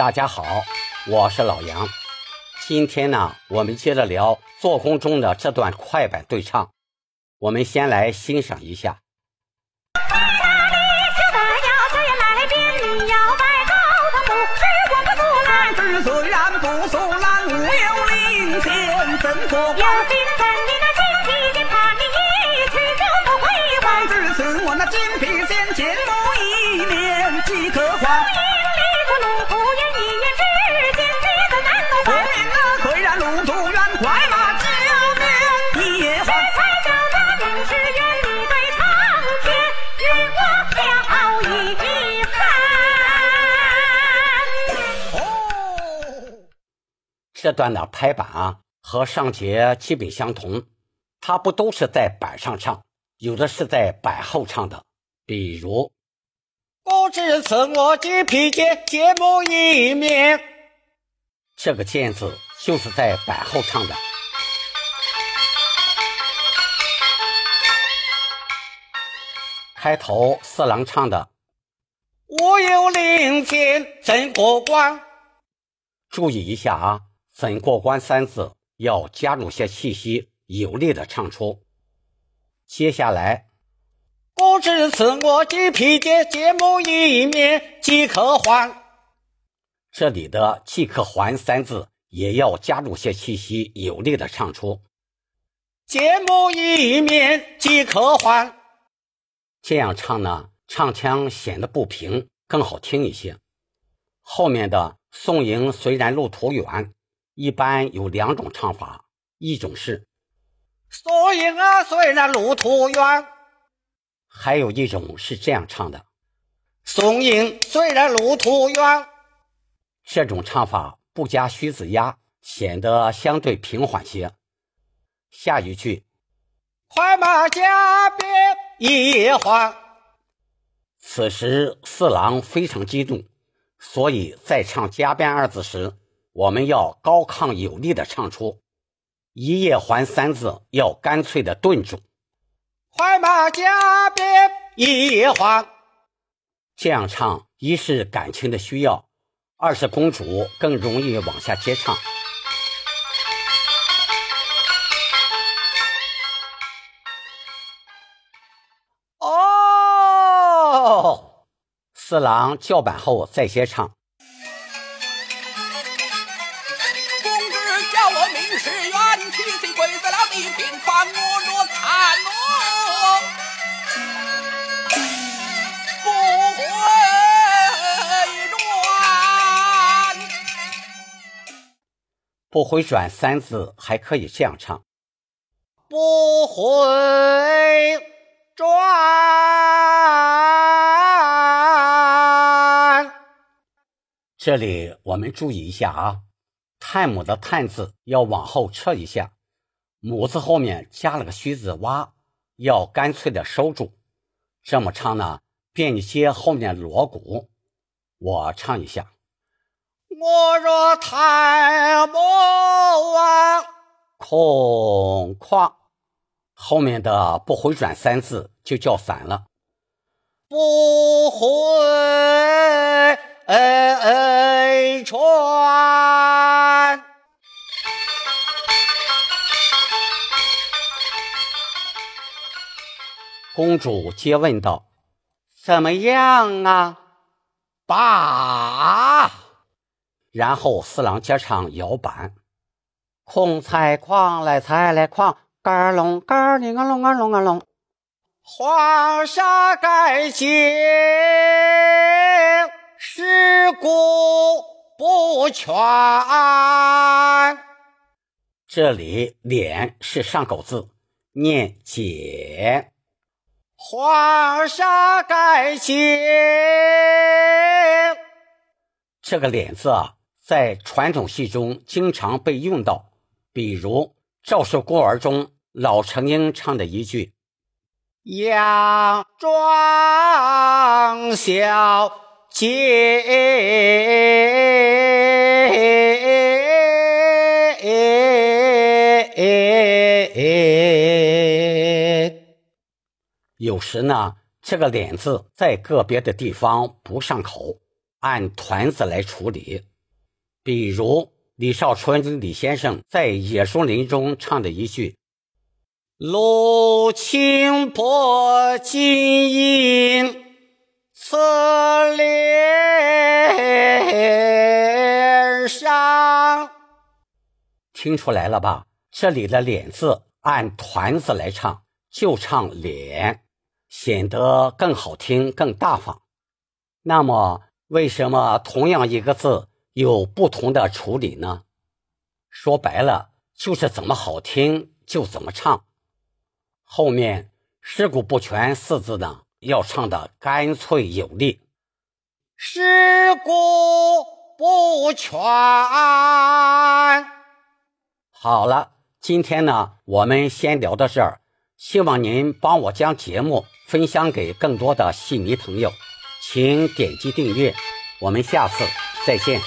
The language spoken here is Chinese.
大家好，我是老杨。今天呢，我们接着聊做工中的这段快板对唱。我们先来欣赏一下。虽然不送蓝，无有领先，怎过关？有心人，这段的拍板啊，和上节基本相同，它不都是在板上唱，有的是在板后唱的。比如，我只此我金皮见见我一面，这个“剑”字就是在板后唱的。开头四郎唱的，我有领先怎过关？注意一下啊，“怎过关”三字要加入些气息，有力的唱出。接下来，我只此我金皮见见我一面即可还。这里的“即可还”三字也要加入些气息，有力的唱出。见我一面即可还。这样唱呢，唱腔显得不平，更好听一些。后面的“送迎虽然路途远”，一般有两种唱法，一种是“送迎啊虽然路途远”，还有一种是这样唱的“送迎虽然路途远”。这种唱法不加虚子压，显得相对平缓些。下一句“快马加鞭”。一还。此时四郎非常激动，所以在唱“加鞭”二字时，我们要高亢有力的唱出“一夜还”三字，要干脆的顿住。快马加鞭一夜还。这样唱，一是感情的需要，二是公主更容易往下接唱。哦，四郎叫板后再接唱。我明是冤屈，谁跪在了地平，帮我若看我不回转。不回转三字还可以这样唱：不回转。这里我们注意一下啊，“探母”的“探”字要往后撤一下，“母”字后面加了个虚字“挖”，要干脆的收住。这么唱呢，便于接后面锣鼓。我唱一下：“我若探母啊，空旷。”后面的“不回转”三字就叫散了。不回转。公主接问道：“怎么样啊？”爸。然后四郎接唱摇板：“空采矿来采来矿。”嘎儿隆，嘎儿铃啊隆啊隆啊隆，黄沙盖见，尸骨不全。这里“脸”是上口字，念“解”。黄沙盖见，这个“脸”字啊，在传统戏中经常被用到，比如。《赵氏孤儿》中，老成英唱的一句：“佯装小姐。”时呢，这个“脸”字在个别的地方不上口，按团子来处理。比如李少春李先生在《野树林》中唱的一句。路清波金银侧脸上，听出来了吧？这里的“脸”字按团字来唱，就唱“脸”，显得更好听、更大方。那么，为什么同样一个字有不同的处理呢？说白了，就是怎么好听就怎么唱。后面“尸骨不全”四字呢，要唱的干脆有力。尸骨不全。好了，今天呢，我们先聊到这儿。希望您帮我将节目分享给更多的戏迷朋友，请点击订阅。我们下次再见。